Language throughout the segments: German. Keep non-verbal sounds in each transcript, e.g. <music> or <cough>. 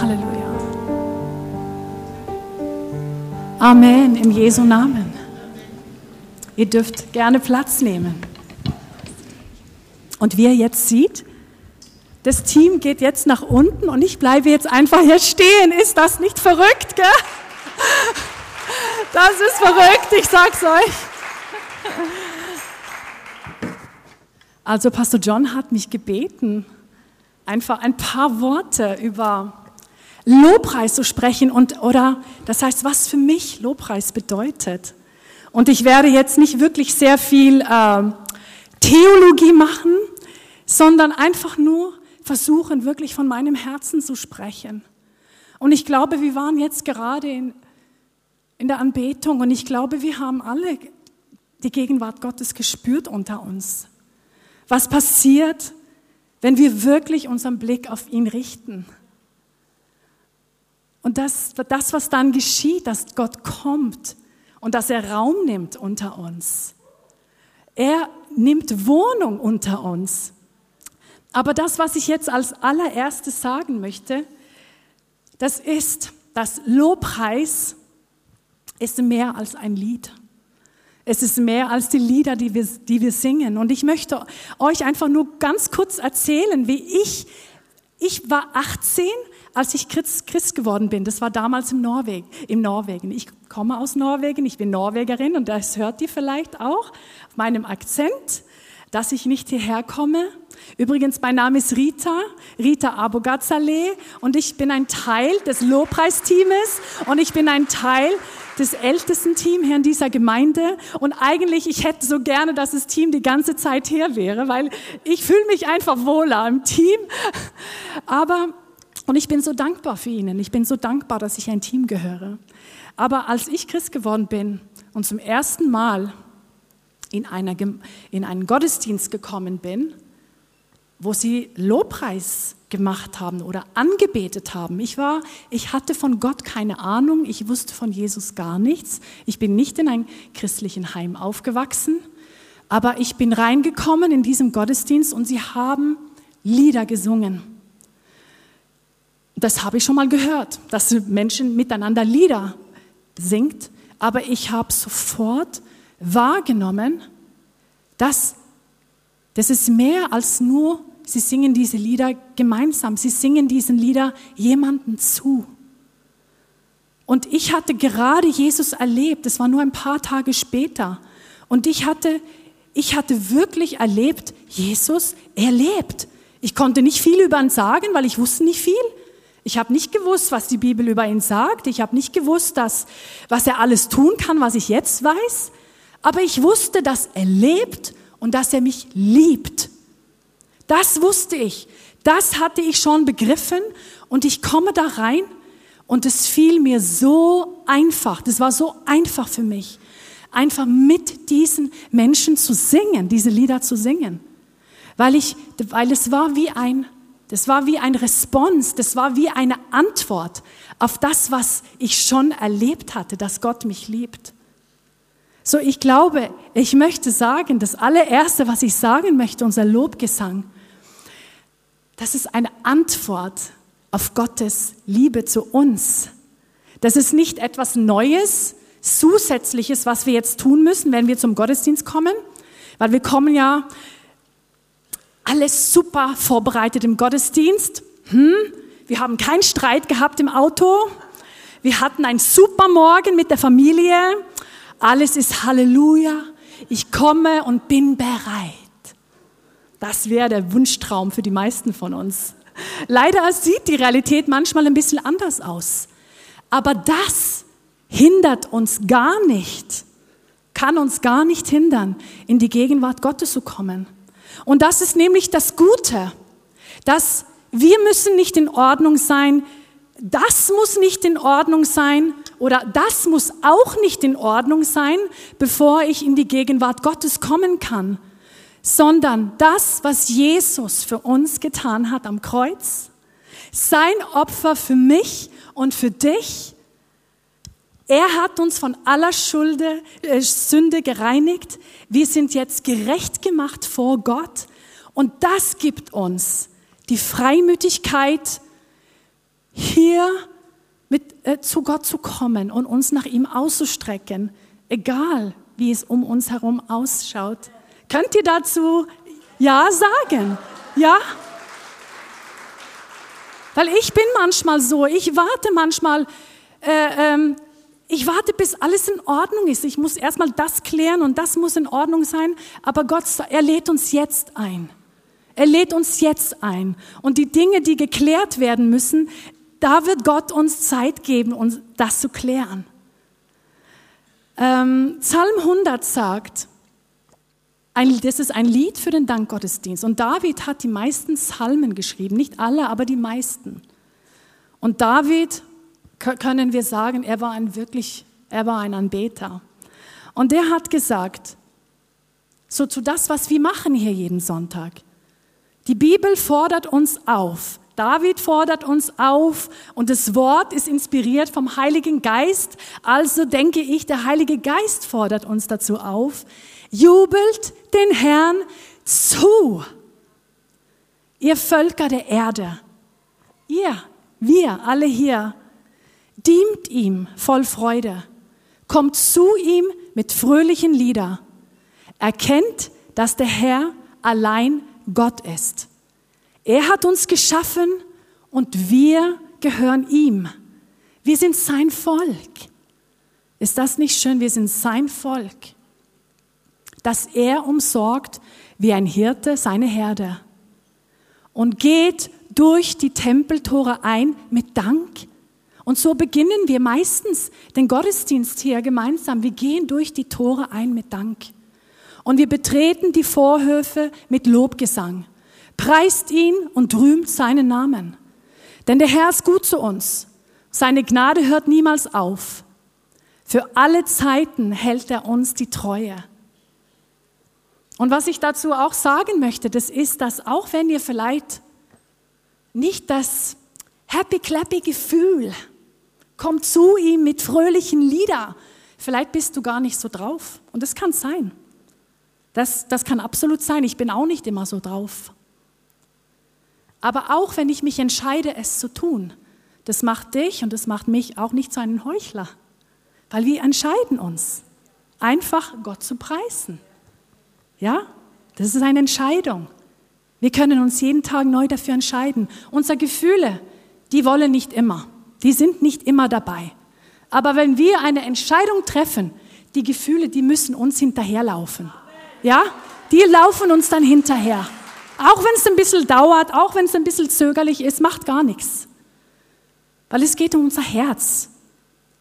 Halleluja. Amen, in Jesu Namen. Ihr dürft gerne Platz nehmen. Und wie ihr jetzt sieht, das Team geht jetzt nach unten und ich bleibe jetzt einfach hier stehen. Ist das nicht verrückt, gell? Das ist verrückt, ich sag's euch. Also Pastor John hat mich gebeten, einfach ein paar Worte über Lobpreis zu sprechen und oder das heißt, was für mich Lobpreis bedeutet. Und ich werde jetzt nicht wirklich sehr viel äh, Theologie machen, sondern einfach nur versuchen, wirklich von meinem Herzen zu sprechen. Und ich glaube, wir waren jetzt gerade in, in der Anbetung und ich glaube, wir haben alle die Gegenwart Gottes gespürt unter uns. Was passiert, wenn wir wirklich unseren Blick auf ihn richten? Und das, das, was dann geschieht, dass Gott kommt und dass er Raum nimmt unter uns. Er nimmt Wohnung unter uns. Aber das, was ich jetzt als allererstes sagen möchte, das ist, dass Lobpreis ist mehr als ein Lied. Es ist mehr als die Lieder, die wir, die wir singen. Und ich möchte euch einfach nur ganz kurz erzählen, wie ich, ich war 18, als ich Christ, geworden bin. Das war damals im Norwegen, im Norwegen. Ich komme aus Norwegen, ich bin Norwegerin und das hört ihr vielleicht auch auf meinem Akzent, dass ich nicht hierher komme Übrigens, mein Name ist Rita, Rita Abogazale und ich bin ein Teil des Lobpreisteames und ich bin ein Teil des ältesten Teams hier in dieser Gemeinde. Und eigentlich, ich hätte so gerne, dass das Team die ganze Zeit hier wäre, weil ich fühle mich einfach wohler im Team. Aber, und ich bin so dankbar für Ihnen. Ich bin so dankbar, dass ich ein Team gehöre. Aber als ich Christ geworden bin und zum ersten Mal in, einer, in einen Gottesdienst gekommen bin, wo sie Lobpreis gemacht haben oder angebetet haben. Ich war, ich hatte von Gott keine Ahnung, ich wusste von Jesus gar nichts. Ich bin nicht in einem christlichen Heim aufgewachsen, aber ich bin reingekommen in diesem Gottesdienst und sie haben Lieder gesungen. Das habe ich schon mal gehört, dass Menschen miteinander Lieder singt, aber ich habe sofort wahrgenommen, dass das ist mehr als nur Sie singen diese Lieder gemeinsam. Sie singen diesen Lieder jemanden zu. Und ich hatte gerade Jesus erlebt. Es war nur ein paar Tage später. Und ich hatte, ich hatte wirklich erlebt, Jesus, er lebt. Ich konnte nicht viel über ihn sagen, weil ich wusste nicht viel. Ich habe nicht gewusst, was die Bibel über ihn sagt. Ich habe nicht gewusst, dass, was er alles tun kann, was ich jetzt weiß. Aber ich wusste, dass er lebt und dass er mich liebt. Das wusste ich. Das hatte ich schon begriffen und ich komme da rein und es fiel mir so einfach. Das war so einfach für mich, einfach mit diesen Menschen zu singen, diese Lieder zu singen. Weil ich, weil es war wie ein, das war wie ein Response, das war wie eine Antwort auf das, was ich schon erlebt hatte, dass Gott mich liebt. So, ich glaube, ich möchte sagen, das allererste, was ich sagen möchte, unser Lobgesang, das ist eine Antwort auf Gottes Liebe zu uns. Das ist nicht etwas Neues, Zusätzliches, was wir jetzt tun müssen, wenn wir zum Gottesdienst kommen, weil wir kommen ja alles super vorbereitet im Gottesdienst. Hm? Wir haben keinen Streit gehabt im Auto. Wir hatten einen super Morgen mit der Familie. Alles ist Halleluja. Ich komme und bin bereit. Das wäre der Wunschtraum für die meisten von uns. Leider sieht die Realität manchmal ein bisschen anders aus. Aber das hindert uns gar nicht, kann uns gar nicht hindern, in die Gegenwart Gottes zu kommen. Und das ist nämlich das Gute, dass wir müssen nicht in Ordnung sein, das muss nicht in Ordnung sein oder das muss auch nicht in Ordnung sein, bevor ich in die Gegenwart Gottes kommen kann sondern das, was Jesus für uns getan hat am Kreuz, sein Opfer für mich und für dich, er hat uns von aller Schulde, äh, Sünde gereinigt. Wir sind jetzt gerecht gemacht vor Gott. Und das gibt uns die Freimütigkeit, hier mit, äh, zu Gott zu kommen und uns nach ihm auszustrecken, egal wie es um uns herum ausschaut. Könnt ihr dazu Ja sagen? Ja? Weil ich bin manchmal so, ich warte manchmal, äh, ähm, ich warte, bis alles in Ordnung ist. Ich muss erstmal das klären und das muss in Ordnung sein. Aber Gott, er lädt uns jetzt ein. Er lädt uns jetzt ein. Und die Dinge, die geklärt werden müssen, da wird Gott uns Zeit geben, uns das zu klären. Ähm, Psalm 100 sagt, ein, das ist ein Lied für den Dankgottesdienst. Und David hat die meisten Psalmen geschrieben, nicht alle, aber die meisten. Und David können wir sagen, er war ein wirklich, er war ein Anbeter. Und der hat gesagt, so zu das, was wir machen hier jeden Sonntag. Die Bibel fordert uns auf. David fordert uns auf und das Wort ist inspiriert vom Heiligen Geist. Also denke ich, der Heilige Geist fordert uns dazu auf. Jubelt den Herrn zu. Ihr Völker der Erde. Ihr, wir alle hier dient ihm voll Freude, kommt zu ihm mit fröhlichen Lieder, erkennt, dass der Herr allein Gott ist. Er hat uns geschaffen und wir gehören ihm. Wir sind sein Volk. Ist das nicht schön? Wir sind sein Volk. Dass er umsorgt wie ein Hirte seine Herde und geht durch die Tempeltore ein mit Dank und so beginnen wir meistens den Gottesdienst hier gemeinsam. Wir gehen durch die Tore ein mit Dank. Und wir betreten die Vorhöfe mit Lobgesang. Preist ihn und rühmt seinen Namen. Denn der Herr ist gut zu uns. Seine Gnade hört niemals auf. Für alle Zeiten hält er uns die Treue. Und was ich dazu auch sagen möchte, das ist, dass auch wenn ihr vielleicht nicht das happy clappy Gefühl Komm zu ihm mit fröhlichen Lieder. Vielleicht bist du gar nicht so drauf. Und das kann sein. Das, das kann absolut sein. Ich bin auch nicht immer so drauf. Aber auch wenn ich mich entscheide, es zu tun, das macht dich und das macht mich auch nicht zu einem Heuchler. Weil wir entscheiden uns, einfach Gott zu preisen. Ja, das ist eine Entscheidung. Wir können uns jeden Tag neu dafür entscheiden. Unsere Gefühle, die wollen nicht immer. Die sind nicht immer dabei. Aber wenn wir eine Entscheidung treffen, die Gefühle, die müssen uns hinterherlaufen. Ja? Die laufen uns dann hinterher. Auch wenn es ein bisschen dauert, auch wenn es ein bisschen zögerlich ist, macht gar nichts. Weil es geht um unser Herz.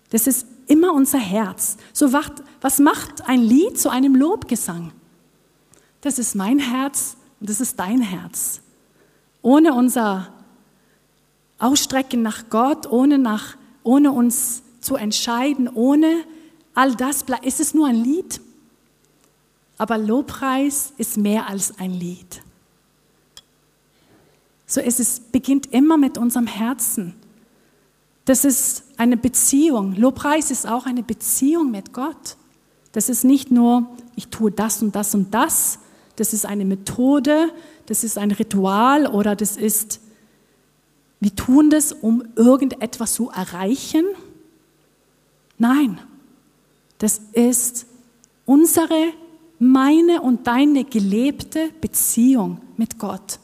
Das ist immer unser Herz. So was macht ein Lied zu einem Lobgesang? Das ist mein Herz und das ist dein Herz. Ohne unser ausstrecken nach Gott, ohne, nach, ohne uns zu entscheiden, ohne all das, ist es nur ein Lied. Aber Lobpreis ist mehr als ein Lied. So ist es beginnt immer mit unserem Herzen. Das ist eine Beziehung. Lobpreis ist auch eine Beziehung mit Gott. Das ist nicht nur, ich tue das und das und das. Das ist eine Methode, das ist ein Ritual oder das ist wir tun das, um irgendetwas zu erreichen. Nein, das ist unsere, meine und deine gelebte Beziehung mit Gott.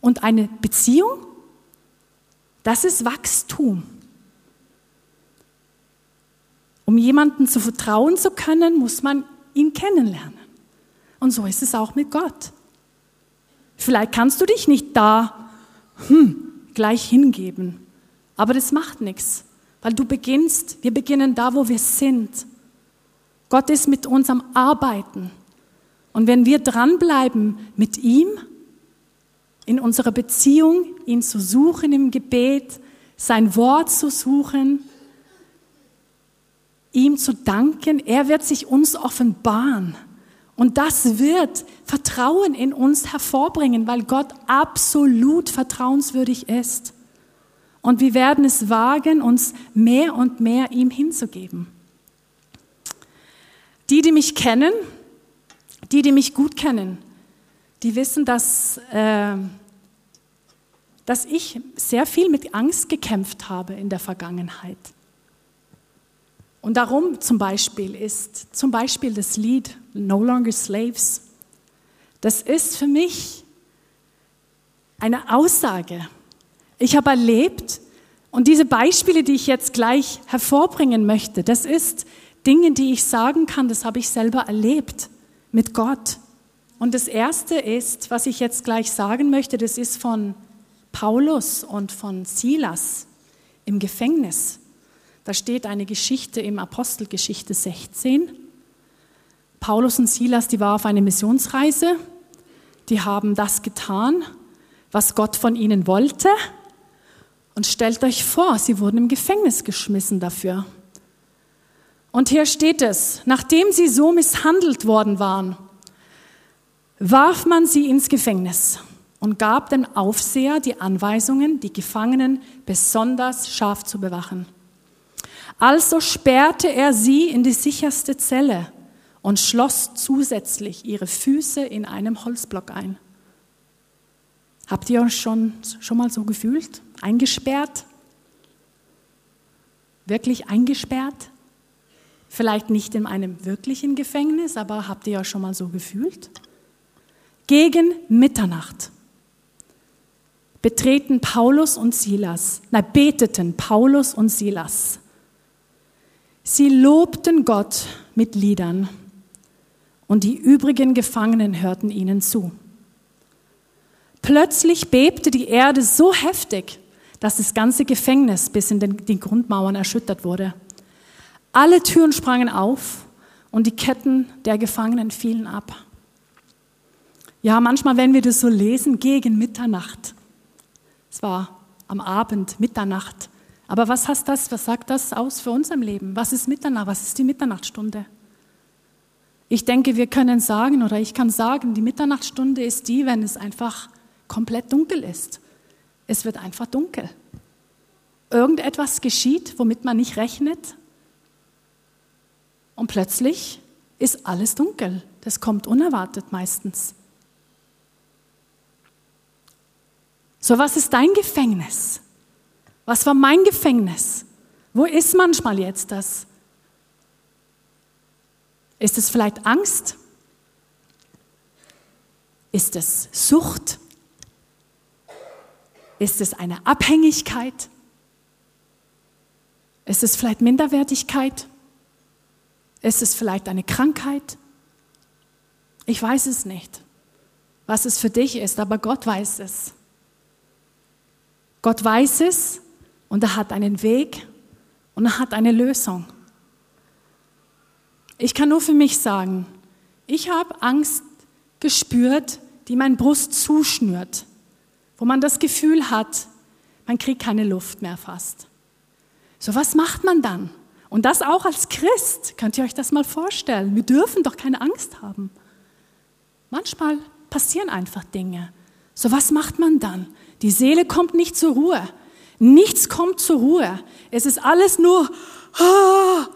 Und eine Beziehung, das ist Wachstum. Um jemanden zu vertrauen zu können, muss man ihn kennenlernen. Und so ist es auch mit Gott. Vielleicht kannst du dich nicht da, hm, gleich hingeben. Aber das macht nichts, weil du beginnst, wir beginnen da, wo wir sind. Gott ist mit uns am Arbeiten. Und wenn wir dranbleiben mit ihm, in unserer Beziehung, ihn zu suchen im Gebet, sein Wort zu suchen, ihm zu danken, er wird sich uns offenbaren. Und das wird Vertrauen in uns hervorbringen, weil Gott absolut vertrauenswürdig ist. Und wir werden es wagen, uns mehr und mehr ihm hinzugeben. Die, die mich kennen, die, die mich gut kennen, die wissen, dass, äh, dass ich sehr viel mit Angst gekämpft habe in der Vergangenheit. Und darum zum Beispiel ist zum Beispiel das Lied No Longer Slaves. Das ist für mich eine Aussage. Ich habe erlebt, und diese Beispiele, die ich jetzt gleich hervorbringen möchte, das ist Dinge, die ich sagen kann, das habe ich selber erlebt mit Gott. Und das Erste ist, was ich jetzt gleich sagen möchte, das ist von Paulus und von Silas im Gefängnis. Da steht eine Geschichte im Apostelgeschichte 16. Paulus und Silas, die waren auf eine Missionsreise. Die haben das getan, was Gott von ihnen wollte. Und stellt euch vor, sie wurden im Gefängnis geschmissen dafür. Und hier steht es, nachdem sie so misshandelt worden waren, warf man sie ins Gefängnis und gab dem Aufseher die Anweisungen, die Gefangenen besonders scharf zu bewachen. Also sperrte er sie in die sicherste Zelle und schloss zusätzlich ihre Füße in einem Holzblock ein. Habt ihr euch schon, schon mal so gefühlt? Eingesperrt? Wirklich eingesperrt? Vielleicht nicht in einem wirklichen Gefängnis, aber habt ihr euch schon mal so gefühlt? Gegen Mitternacht betreten Paulus und Silas, na, beteten Paulus und Silas. Sie lobten Gott mit Liedern und die übrigen Gefangenen hörten ihnen zu. Plötzlich bebte die Erde so heftig, dass das ganze Gefängnis bis in den, die Grundmauern erschüttert wurde. Alle Türen sprangen auf und die Ketten der Gefangenen fielen ab. Ja, manchmal, wenn wir das so lesen, gegen Mitternacht. Es war am Abend, Mitternacht. Aber was heißt das? Was sagt das aus für uns im Leben? Was ist Mitternacht? Was ist die Mitternachtstunde? Ich denke, wir können sagen, oder ich kann sagen, die Mitternachtstunde ist die, wenn es einfach komplett dunkel ist. Es wird einfach dunkel. Irgendetwas geschieht, womit man nicht rechnet. Und plötzlich ist alles dunkel. Das kommt unerwartet meistens. So, was ist dein Gefängnis? Was war mein Gefängnis? Wo ist manchmal jetzt das? Ist es vielleicht Angst? Ist es Sucht? Ist es eine Abhängigkeit? Ist es vielleicht Minderwertigkeit? Ist es vielleicht eine Krankheit? Ich weiß es nicht, was es für dich ist, aber Gott weiß es. Gott weiß es und er hat einen Weg und er hat eine Lösung. Ich kann nur für mich sagen, ich habe Angst gespürt, die mein Brust zuschnürt, wo man das Gefühl hat, man kriegt keine Luft mehr fast. So was macht man dann? Und das auch als Christ. Könnt ihr euch das mal vorstellen? Wir dürfen doch keine Angst haben. Manchmal passieren einfach Dinge. So was macht man dann? Die Seele kommt nicht zur Ruhe. Nichts kommt zur Ruhe. Es ist alles nur. Ah.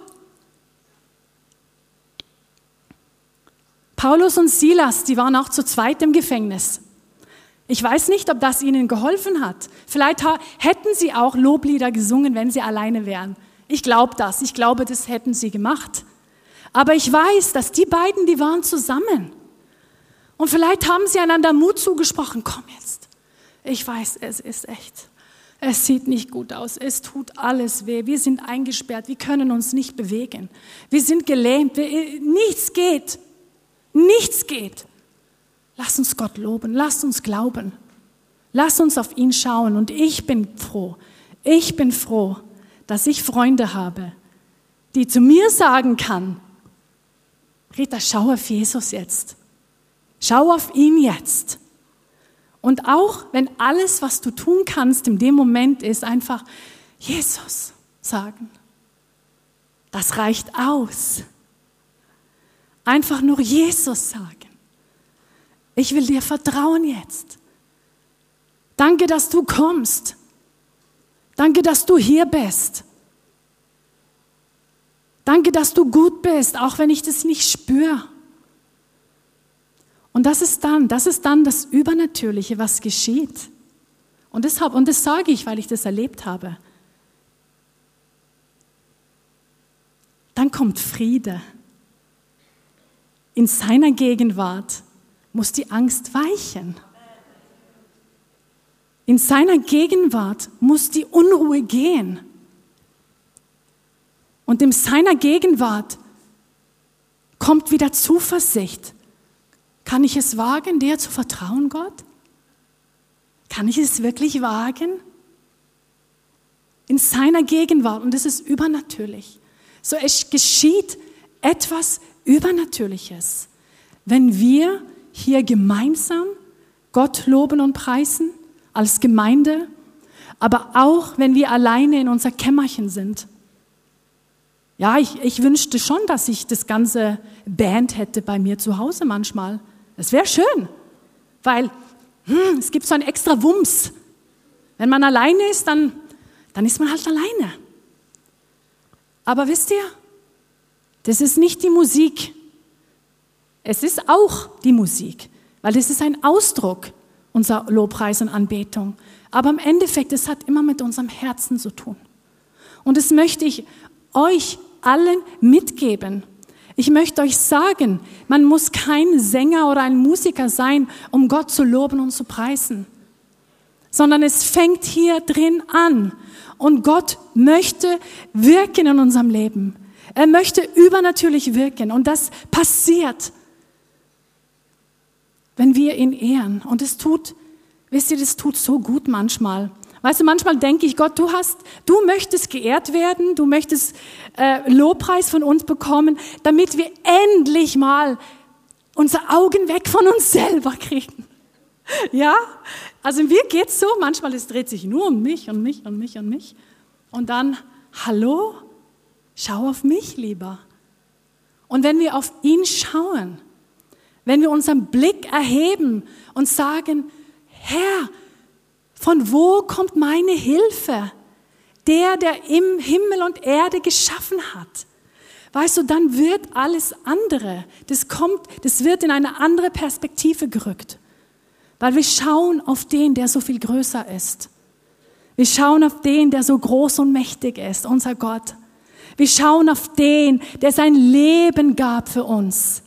Paulus und Silas, die waren auch zu zweit im Gefängnis. Ich weiß nicht, ob das ihnen geholfen hat. Vielleicht hätten sie auch Loblieder gesungen, wenn sie alleine wären. Ich glaube das. Ich glaube, das hätten sie gemacht. Aber ich weiß, dass die beiden, die waren zusammen. Und vielleicht haben sie einander Mut zugesprochen. Komm jetzt. Ich weiß, es ist echt. Es sieht nicht gut aus. Es tut alles weh. Wir sind eingesperrt. Wir können uns nicht bewegen. Wir sind gelähmt. Wir, nichts geht. Nichts geht. Lass uns Gott loben. Lass uns glauben. Lass uns auf ihn schauen. Und ich bin froh. Ich bin froh, dass ich Freunde habe, die zu mir sagen kann, Rita, schau auf Jesus jetzt. Schau auf ihn jetzt. Und auch wenn alles, was du tun kannst in dem Moment ist, einfach Jesus sagen. Das reicht aus. Einfach nur Jesus sagen. Ich will dir vertrauen jetzt. Danke, dass du kommst. Danke, dass du hier bist. Danke, dass du gut bist, auch wenn ich das nicht spüre. Und das ist dann, das ist dann das Übernatürliche, was geschieht. Und deshalb, und das sage ich, weil ich das erlebt habe. Dann kommt Friede. In seiner Gegenwart muss die Angst weichen. In seiner Gegenwart muss die Unruhe gehen. Und in seiner Gegenwart kommt wieder Zuversicht. Kann ich es wagen, dir zu vertrauen, Gott? Kann ich es wirklich wagen? In seiner Gegenwart, und das ist übernatürlich. So es geschieht etwas Übernatürliches, wenn wir hier gemeinsam Gott loben und preisen als Gemeinde, aber auch wenn wir alleine in unser Kämmerchen sind. Ja, ich, ich wünschte schon, dass ich das ganze Band hätte bei mir zu Hause manchmal. Das wäre schön, weil hm, es gibt so einen extra Wumms. Wenn man alleine ist, dann, dann ist man halt alleine. Aber wisst ihr, das ist nicht die Musik. Es ist auch die Musik, weil das ist ein Ausdruck unser Lobpreis und Anbetung. Aber im Endeffekt, es hat immer mit unserem Herzen zu tun. Und das möchte ich euch allen mitgeben. Ich möchte euch sagen, man muss kein Sänger oder ein Musiker sein, um Gott zu loben und zu preisen, sondern es fängt hier drin an. Und Gott möchte wirken in unserem Leben. Er möchte übernatürlich wirken und das passiert wenn wir ihn ehren. Und es tut, wisst ihr, das tut so gut manchmal. Weißt du, manchmal denke ich, Gott, du hast, du möchtest geehrt werden, du möchtest äh, Lobpreis von uns bekommen, damit wir endlich mal unsere Augen weg von uns <laughs> selber kriegen. Ja? Also mir geht's so, manchmal es dreht sich nur um mich und mich und mich und mich. Und dann, hallo, schau auf mich lieber. Und wenn wir auf ihn schauen, wenn wir unseren Blick erheben und sagen, Herr, von wo kommt meine Hilfe? Der, der im Himmel und Erde geschaffen hat. Weißt du, dann wird alles andere, das kommt, das wird in eine andere Perspektive gerückt. Weil wir schauen auf den, der so viel größer ist. Wir schauen auf den, der so groß und mächtig ist, unser Gott. Wir schauen auf den, der sein Leben gab für uns.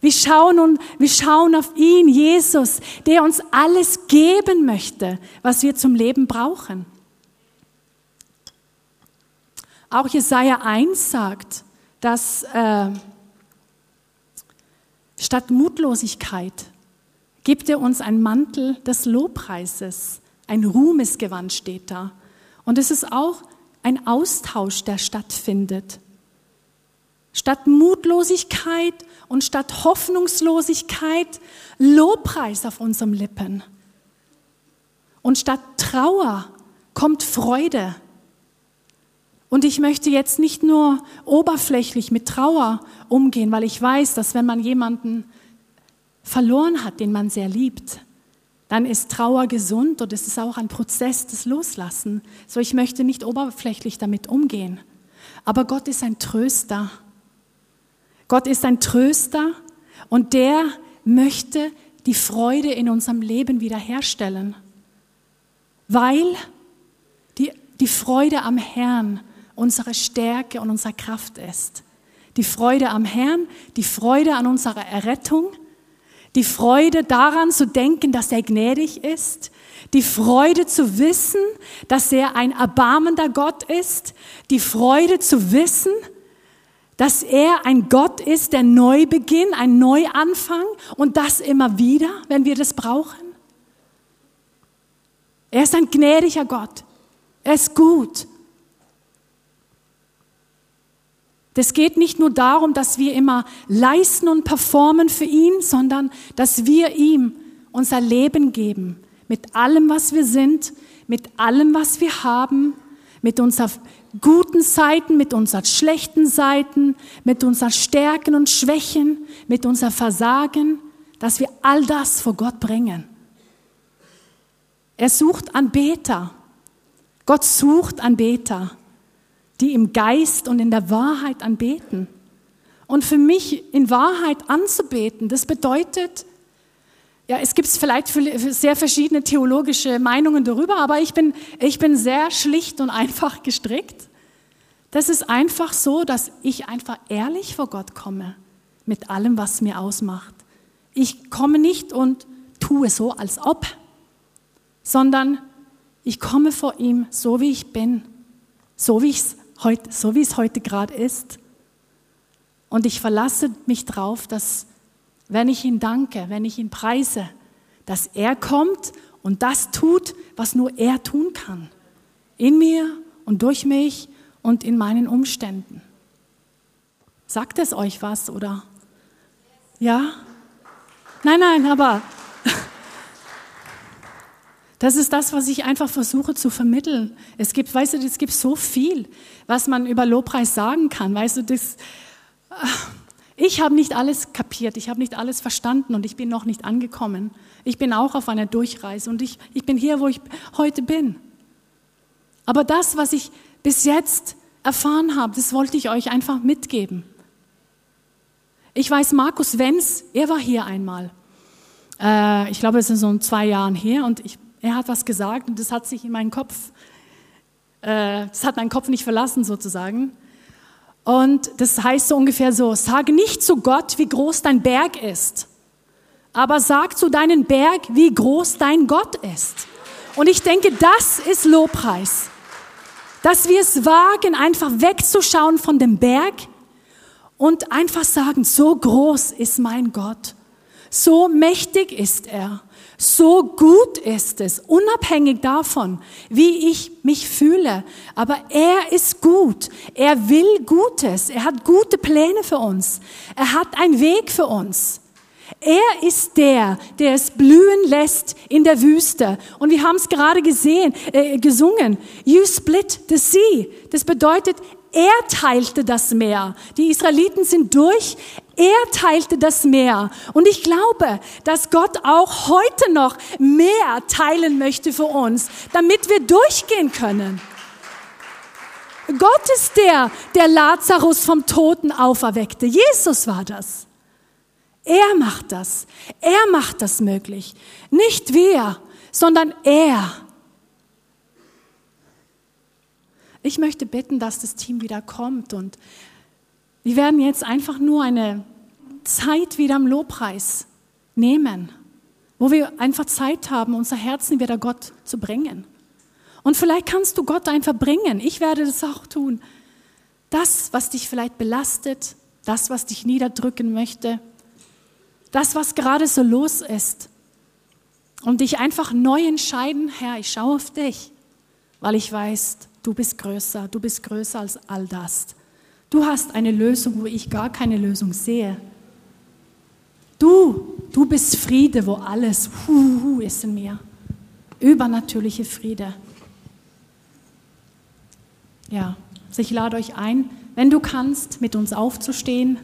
Wir schauen, und, wir schauen auf ihn, Jesus, der uns alles geben möchte, was wir zum Leben brauchen. Auch Jesaja 1 sagt, dass äh, statt Mutlosigkeit gibt er uns einen Mantel des Lobpreises, ein Ruhmesgewand steht da. Und es ist auch ein Austausch, der stattfindet. Statt Mutlosigkeit und statt Hoffnungslosigkeit Lobpreis auf unseren Lippen. Und statt Trauer kommt Freude. Und ich möchte jetzt nicht nur oberflächlich mit Trauer umgehen, weil ich weiß, dass wenn man jemanden verloren hat, den man sehr liebt, dann ist Trauer gesund und es ist auch ein Prozess des Loslassen. So, ich möchte nicht oberflächlich damit umgehen. Aber Gott ist ein Tröster. Gott ist ein Tröster und der möchte die Freude in unserem Leben wiederherstellen, weil die, die Freude am Herrn unsere Stärke und unsere Kraft ist. Die Freude am Herrn, die Freude an unserer Errettung, die Freude daran zu denken, dass er gnädig ist, die Freude zu wissen, dass er ein erbarmender Gott ist, die Freude zu wissen, dass er ein Gott ist, der Neubeginn, ein Neuanfang und das immer wieder, wenn wir das brauchen. Er ist ein gnädiger Gott. Er ist gut. Das geht nicht nur darum, dass wir immer leisten und performen für ihn, sondern dass wir ihm unser Leben geben. Mit allem, was wir sind, mit allem, was wir haben, mit unserer guten Seiten, mit unseren schlechten Seiten, mit unseren Stärken und Schwächen, mit unser Versagen, dass wir all das vor Gott bringen. Er sucht Anbeter. Gott sucht Anbeter, die im Geist und in der Wahrheit anbeten. Und für mich in Wahrheit anzubeten, das bedeutet, ja, es gibt vielleicht sehr verschiedene theologische Meinungen darüber, aber ich bin, ich bin sehr schlicht und einfach <laughs> gestrickt. Das ist einfach so, dass ich einfach ehrlich vor Gott komme mit allem, was mir ausmacht. Ich komme nicht und tue so, als ob, sondern ich komme vor ihm so, wie ich bin, so wie, ich's heute, so es heute gerade ist. Und ich verlasse mich darauf, dass wenn ich ihn danke, wenn ich ihn preise, dass er kommt und das tut, was nur er tun kann. In mir und durch mich und in meinen Umständen. Sagt es euch was, oder? Ja? Nein, nein, aber <laughs> das ist das, was ich einfach versuche zu vermitteln. Es gibt, weißt du, es gibt so viel, was man über Lobpreis sagen kann. Weißt du, das, ich habe nicht alles kapiert, ich habe nicht alles verstanden und ich bin noch nicht angekommen. Ich bin auch auf einer Durchreise und ich, ich bin hier, wo ich heute bin. Aber das, was ich bis jetzt erfahren habe, das wollte ich euch einfach mitgeben. Ich weiß, Markus Wenz, er war hier einmal. Äh, ich glaube, es ist so zwei Jahren her und ich, er hat was gesagt und das hat sich in meinen Kopf, äh, das hat meinen Kopf nicht verlassen sozusagen. Und das heißt so ungefähr so, sage nicht zu Gott, wie groß dein Berg ist, aber sag zu deinem Berg, wie groß dein Gott ist. Und ich denke, das ist Lobpreis. Dass wir es wagen, einfach wegzuschauen von dem Berg und einfach sagen, so groß ist mein Gott. So mächtig ist er. So gut ist es, unabhängig davon, wie ich mich fühle. Aber er ist gut. Er will Gutes. Er hat gute Pläne für uns. Er hat einen Weg für uns. Er ist der, der es blühen lässt in der Wüste. Und wir haben es gerade gesehen, äh, gesungen. You split the sea. Das bedeutet, er teilte das Meer. Die Israeliten sind durch. Er teilte das Meer. Und ich glaube, dass Gott auch heute noch mehr teilen möchte für uns, damit wir durchgehen können. Gott ist der, der Lazarus vom Toten auferweckte. Jesus war das. Er macht das. Er macht das möglich. Nicht wir, sondern er. Ich möchte bitten, dass das Team wieder kommt und wir werden jetzt einfach nur eine Zeit wieder am Lobpreis nehmen, wo wir einfach Zeit haben, unser Herzen wieder Gott zu bringen. Und vielleicht kannst du Gott einfach bringen. Ich werde das auch tun. Das, was dich vielleicht belastet, das, was dich niederdrücken möchte, das, was gerade so los ist. Und dich einfach neu entscheiden, Herr, ich schaue auf dich, weil ich weiß, du bist größer, du bist größer als all das. Du hast eine Lösung, wo ich gar keine Lösung sehe. Du, du bist Friede, wo alles hu, hu ist in mir. Übernatürliche Friede. Ja, also ich lade euch ein, wenn du kannst, mit uns aufzustehen.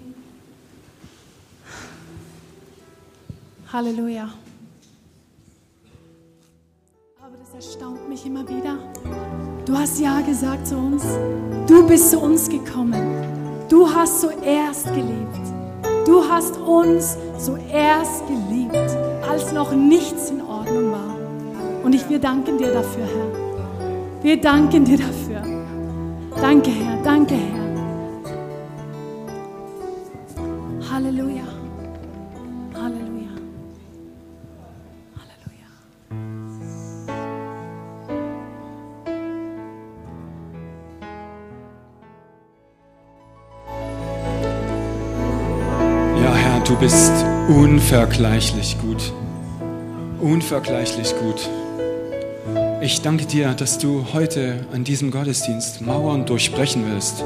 Halleluja. Aber das erstaunt mich immer wieder. Du hast Ja gesagt zu uns. Du bist zu uns gekommen. Du hast zuerst geliebt. Du hast uns zuerst geliebt, als noch nichts in Ordnung war. Und ich, wir danken dir dafür, Herr. Wir danken dir dafür. Danke, Herr. Danke, Herr. Du bist unvergleichlich gut. Unvergleichlich gut. Ich danke dir, dass du heute an diesem Gottesdienst Mauern durchbrechen willst.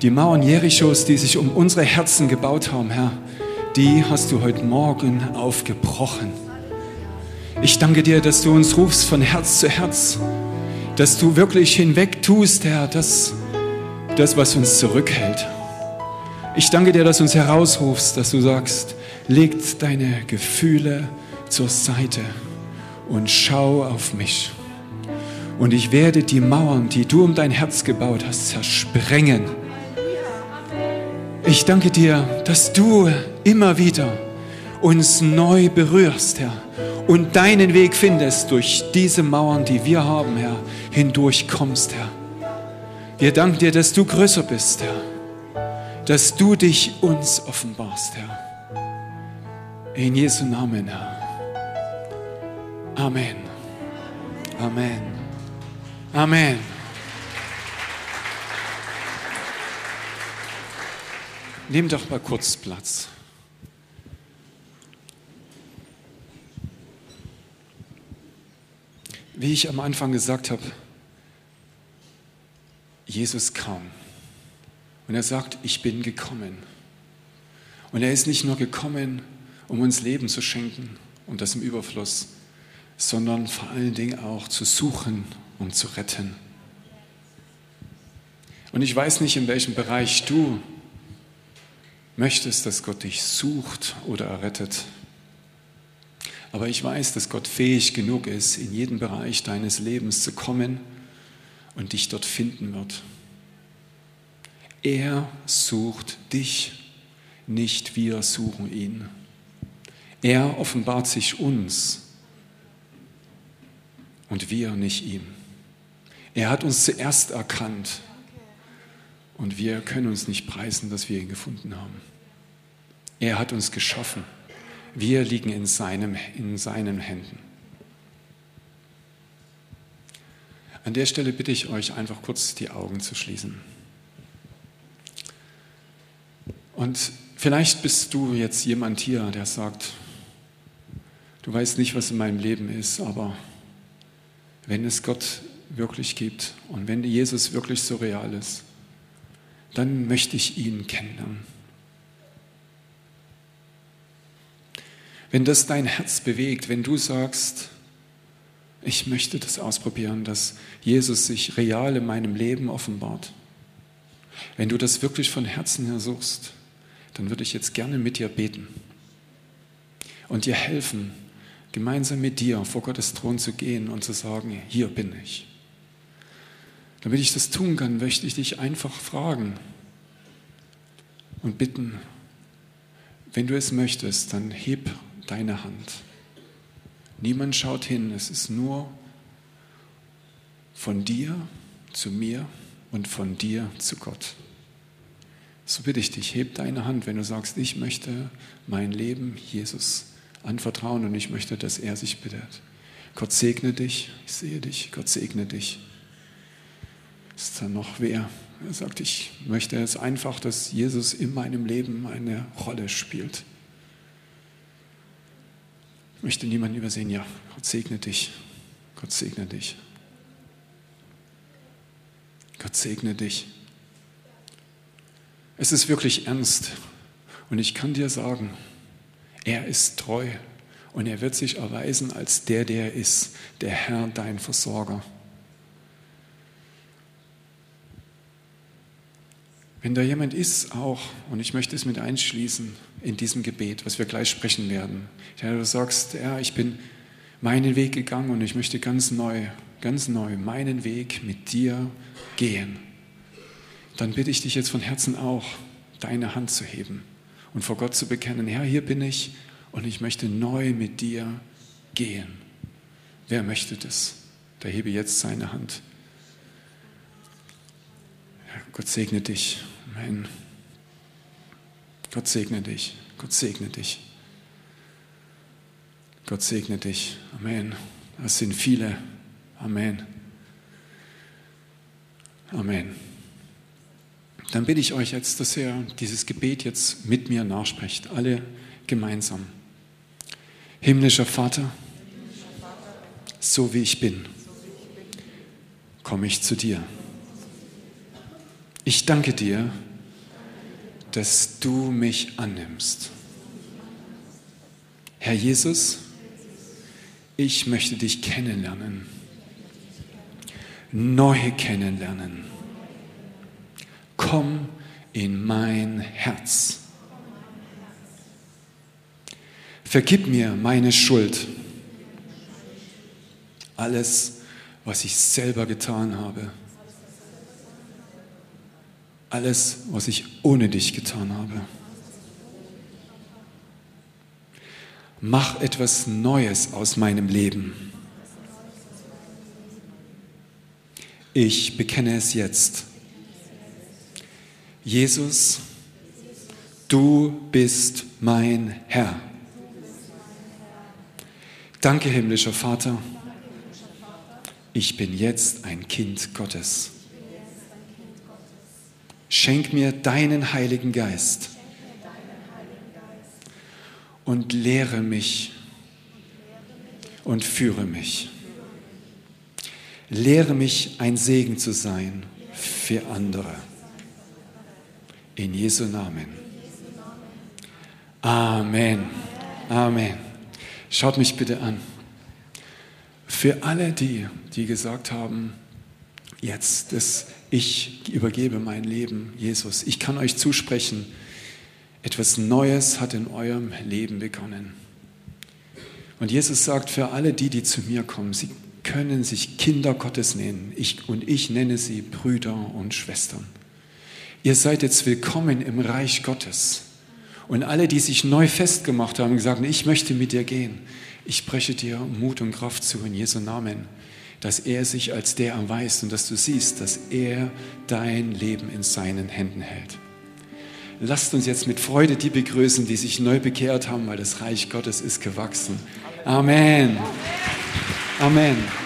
Die Mauern Jerichos, die sich um unsere Herzen gebaut haben, Herr, die hast du heute Morgen aufgebrochen. Ich danke dir, dass du uns rufst von Herz zu Herz, dass du wirklich hinweg tust, Herr, das, das was uns zurückhält. Ich danke dir, dass du uns herausrufst, dass du sagst, legt deine Gefühle zur Seite und schau auf mich. Und ich werde die Mauern, die du um dein Herz gebaut hast, zersprengen. Ich danke dir, dass du immer wieder uns neu berührst, Herr, und deinen Weg findest durch diese Mauern, die wir haben, Herr, hindurch kommst, Herr. Wir danken dir, dass du größer bist, Herr, dass du dich uns offenbarst, Herr. In Jesu Namen, Herr. Amen. Amen. Amen. Nimm doch mal kurz Platz. Wie ich am Anfang gesagt habe, Jesus kam und er sagt, ich bin gekommen. Und er ist nicht nur gekommen, um uns Leben zu schenken und das im Überfluss, sondern vor allen Dingen auch zu suchen und zu retten. Und ich weiß nicht, in welchem Bereich du möchtest, dass Gott dich sucht oder errettet. Aber ich weiß, dass Gott fähig genug ist, in jeden Bereich deines Lebens zu kommen und dich dort finden wird. Er sucht dich, nicht wir suchen ihn. Er offenbart sich uns und wir nicht ihm. Er hat uns zuerst erkannt und wir können uns nicht preisen, dass wir ihn gefunden haben. Er hat uns geschaffen. Wir liegen in, seinem, in seinen Händen. An der Stelle bitte ich euch einfach kurz die Augen zu schließen. Und vielleicht bist du jetzt jemand hier, der sagt, du weißt nicht, was in meinem Leben ist, aber wenn es Gott wirklich gibt und wenn Jesus wirklich so real ist, dann möchte ich ihn kennenlernen. Wenn das dein Herz bewegt, wenn du sagst, ich möchte das ausprobieren, dass Jesus sich real in meinem Leben offenbart. Wenn du das wirklich von Herzen her suchst, dann würde ich jetzt gerne mit dir beten und dir helfen, gemeinsam mit dir vor Gottes Thron zu gehen und zu sagen, hier bin ich. Damit ich das tun kann, möchte ich dich einfach fragen und bitten, wenn du es möchtest, dann heb deine Hand. Niemand schaut hin, es ist nur von dir zu mir und von dir zu Gott. So bitte ich dich, heb deine Hand, wenn du sagst, ich möchte mein Leben Jesus anvertrauen und ich möchte, dass er sich bittet. Gott segne dich, ich sehe dich, Gott segne dich. Ist da noch wer? Er sagt, ich möchte es einfach, dass Jesus in meinem Leben eine Rolle spielt. Ich möchte niemanden übersehen. Ja, Gott segne dich. Gott segne dich. Gott segne dich. Es ist wirklich ernst. Und ich kann dir sagen, er ist treu und er wird sich erweisen als der, der er ist, der Herr, dein Versorger. Wenn da jemand ist, auch, und ich möchte es mit einschließen in diesem Gebet, was wir gleich sprechen werden, ja, du sagst, ja, ich bin meinen Weg gegangen und ich möchte ganz neu, ganz neu meinen Weg mit dir gehen, dann bitte ich dich jetzt von Herzen auch, deine Hand zu heben und vor Gott zu bekennen, Herr, hier bin ich und ich möchte neu mit dir gehen. Wer möchte das? Da hebe jetzt seine Hand. Gott segne dich. Amen. Gott segne dich. Gott segne dich. Gott segne dich. Amen. Das sind viele. Amen. Amen. Dann bitte ich euch jetzt, dass ihr dieses Gebet jetzt mit mir nachsprecht. Alle gemeinsam. Himmlischer Vater, so wie ich bin, komme ich zu dir. Ich danke dir, dass du mich annimmst. Herr Jesus, ich möchte dich kennenlernen, neu kennenlernen. Komm in mein Herz. Vergib mir meine Schuld, alles, was ich selber getan habe alles, was ich ohne dich getan habe. Mach etwas Neues aus meinem Leben. Ich bekenne es jetzt. Jesus, du bist mein Herr. Danke, himmlischer Vater. Ich bin jetzt ein Kind Gottes. Schenk mir deinen Heiligen Geist und lehre mich und führe mich. Lehre mich, ein Segen zu sein für andere. In Jesu Namen. Amen. Amen. Schaut mich bitte an. Für alle die, die gesagt haben, jetzt, das, ich übergebe mein Leben, Jesus, ich kann euch zusprechen, etwas Neues hat in eurem Leben begonnen. Und Jesus sagt, für alle die, die zu mir kommen, sie können sich Kinder Gottes nennen. Ich, und ich nenne sie Brüder und Schwestern. Ihr seid jetzt willkommen im Reich Gottes. Und alle, die sich neu festgemacht haben, gesagt, ich möchte mit dir gehen. Ich spreche dir Mut und Kraft zu in Jesu Namen, dass er sich als der erweist und dass du siehst, dass er dein Leben in seinen Händen hält. Lasst uns jetzt mit Freude die begrüßen, die sich neu bekehrt haben, weil das Reich Gottes ist gewachsen. Amen. Amen.